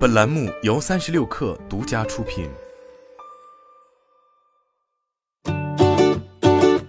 本栏目由三十六氪独家出品。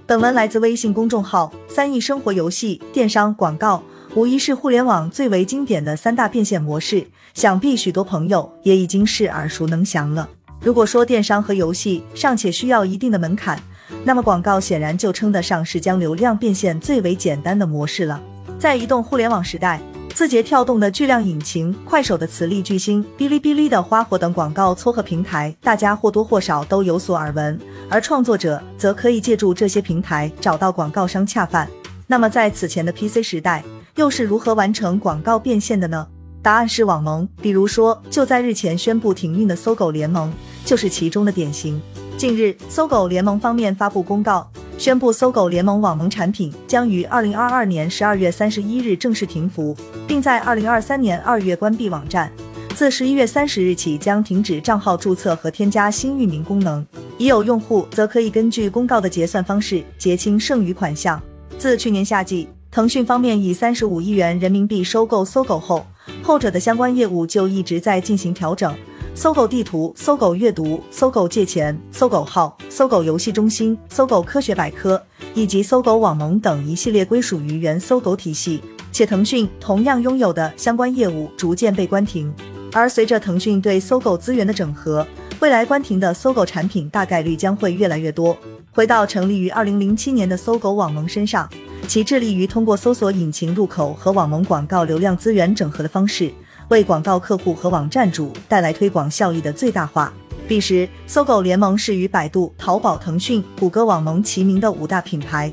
本文来自微信公众号“三亿生活游戏”。电商广告无疑是互联网最为经典的三大变现模式，想必许多朋友也已经是耳熟能详了。如果说电商和游戏尚且需要一定的门槛，那么广告显然就称得上是将流量变现最为简单的模式了。在移动互联网时代，字节跳动的巨量引擎、快手的磁力巨星、哔哩哔哩的花火等广告撮合平台，大家或多或少都有所耳闻。而创作者则可以借助这些平台找到广告商恰饭。那么在此前的 PC 时代，又是如何完成广告变现的呢？答案是网盟。比如说，就在日前宣布停运的搜狗联盟，就是其中的典型。近日，搜狗联盟方面发布公告，宣布搜狗联盟网盟产品将于二零二二年十二月三十一日正式停服，并在二零二三年二月关闭网站。自十一月三十日起，将停止账号注册和添加新域名功能。已有用户则可以根据公告的结算方式结清剩余款项。自去年夏季，腾讯方面以三十五亿元人民币收购搜狗后，后者的相关业务就一直在进行调整。搜狗地图、搜狗阅读、搜狗借钱、搜狗号、搜狗游戏中心、搜狗科学百科以及搜狗网盟等一系列归属于原搜狗体系，且腾讯同样拥有的相关业务逐渐被关停。而随着腾讯对搜狗资源的整合，未来关停的搜狗产品大概率将会越来越多。回到成立于二零零七年的搜狗网盟身上，其致力于通过搜索引擎入口和网盟广告流量资源整合的方式。为广告客户和网站主带来推广效益的最大化。彼时，搜狗联盟是与百度、淘宝、腾讯、谷歌网盟齐名的五大品牌，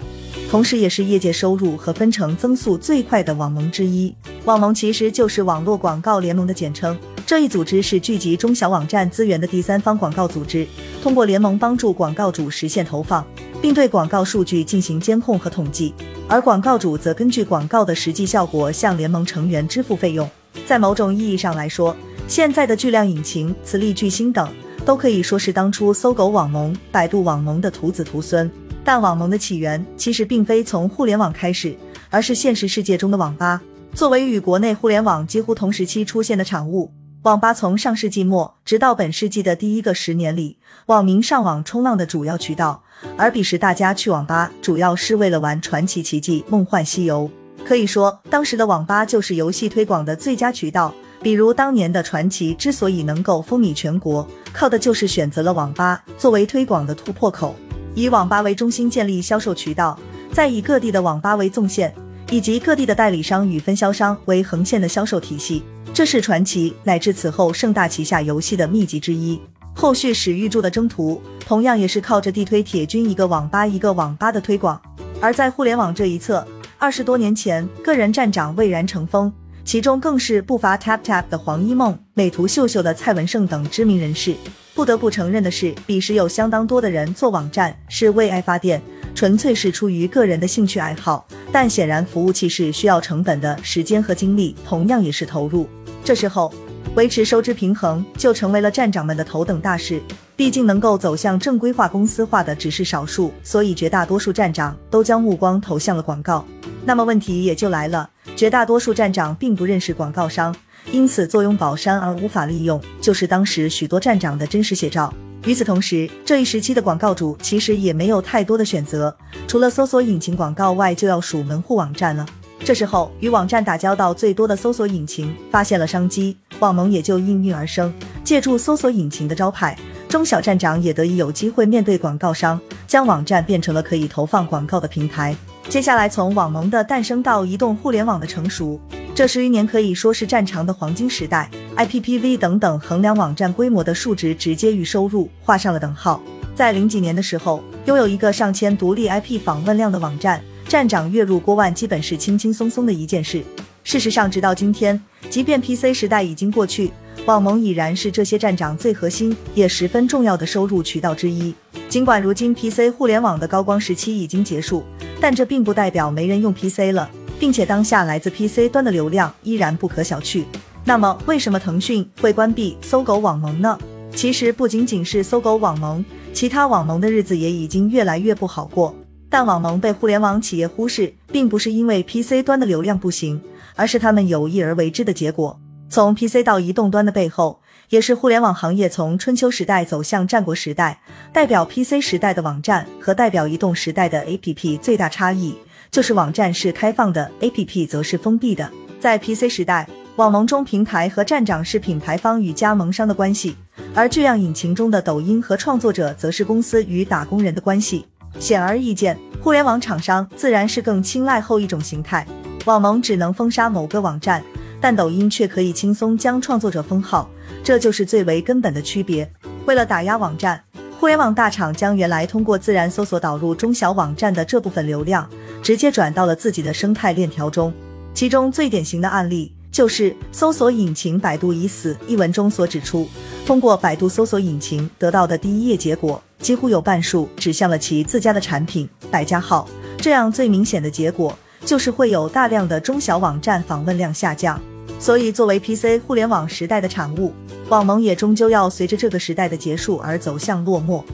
同时也是业界收入和分成增速最快的网盟之一。网盟其实就是网络广告联盟的简称。这一组织是聚集中小网站资源的第三方广告组织，通过联盟帮助广告主实现投放，并对广告数据进行监控和统计，而广告主则根据广告的实际效果向联盟成员支付费用。在某种意义上来说，现在的巨量引擎、磁力巨星等都可以说是当初搜狗网盟、百度网盟的徒子徒孙。但网盟的起源其实并非从互联网开始，而是现实世界中的网吧。作为与国内互联网几乎同时期出现的产物，网吧从上世纪末直到本世纪的第一个十年里，网民上网冲浪的主要渠道。而彼时大家去网吧主要是为了玩《传奇奇迹》《梦幻西游》。可以说，当时的网吧就是游戏推广的最佳渠道。比如当年的传奇之所以能够风靡全国，靠的就是选择了网吧作为推广的突破口，以网吧为中心建立销售渠道，再以各地的网吧为纵线，以及各地的代理商与分销商为横线的销售体系。这是传奇乃至此后盛大旗下游戏的秘籍之一。后续史玉柱的征途，同样也是靠着地推铁军一个网吧一个网吧的推广。而在互联网这一侧。二十多年前，个人站长蔚然成风，其中更是不乏 TapTap 的黄一梦、美图秀秀的蔡文胜等知名人士。不得不承认的是，彼时有相当多的人做网站是为爱发电，纯粹是出于个人的兴趣爱好。但显然，服务器是需要成本的，时间和精力同样也是投入。这时候，维持收支平衡就成为了站长们的头等大事。毕竟能够走向正规化、公司化的只是少数，所以绝大多数站长都将目光投向了广告。那么问题也就来了，绝大多数站长并不认识广告商，因此坐拥宝山而无法利用，就是当时许多站长的真实写照。与此同时，这一时期的广告主其实也没有太多的选择，除了搜索引擎广告外，就要数门户网站了。这时候，与网站打交道最多的搜索引擎发现了商机，网盟也就应运而生，借助搜索引擎的招牌，中小站长也得以有机会面对广告商，将网站变成了可以投放广告的平台。接下来，从网盟的诞生到移动互联网的成熟，这十余年可以说是战场的黄金时代。IPPV 等等衡量网站规模的数值，直接与收入画上了等号。在零几年的时候，拥有一个上千独立 IP 访问量的网站，站长月入过万，基本是轻轻松松的一件事。事实上，直到今天，即便 PC 时代已经过去，网盟已然是这些站长最核心也十分重要的收入渠道之一。尽管如今 PC 互联网的高光时期已经结束。但这并不代表没人用 PC 了，并且当下来自 PC 端的流量依然不可小觑。那么，为什么腾讯会关闭搜狗网盟呢？其实不仅仅是搜狗网盟，其他网盟的日子也已经越来越不好过。但网盟被互联网企业忽视，并不是因为 PC 端的流量不行，而是他们有意而为之的结果。从 PC 到移动端的背后，也是互联网行业从春秋时代走向战国时代。代表 PC 时代的网站和代表移动时代的 APP 最大差异，就是网站是开放的，APP 则是封闭的。在 PC 时代，网盟中平台和站长是品牌方与加盟商的关系，而这样引擎中的抖音和创作者则是公司与打工人的关系。显而易见，互联网厂商自然是更青睐后一种形态。网盟只能封杀某个网站，但抖音却可以轻松将创作者封号，这就是最为根本的区别。为了打压网站，互联网大厂将原来通过自然搜索导入中小网站的这部分流量，直接转到了自己的生态链条中。其中最典型的案例就是搜索引擎“百度已死”一文中所指出，通过百度搜索引擎得到的第一页结果，几乎有半数指向了其自家的产品“百家号”。这样最明显的结果。就是会有大量的中小网站访问量下降，所以作为 PC 互联网时代的产物，网盟也终究要随着这个时代的结束而走向落寞。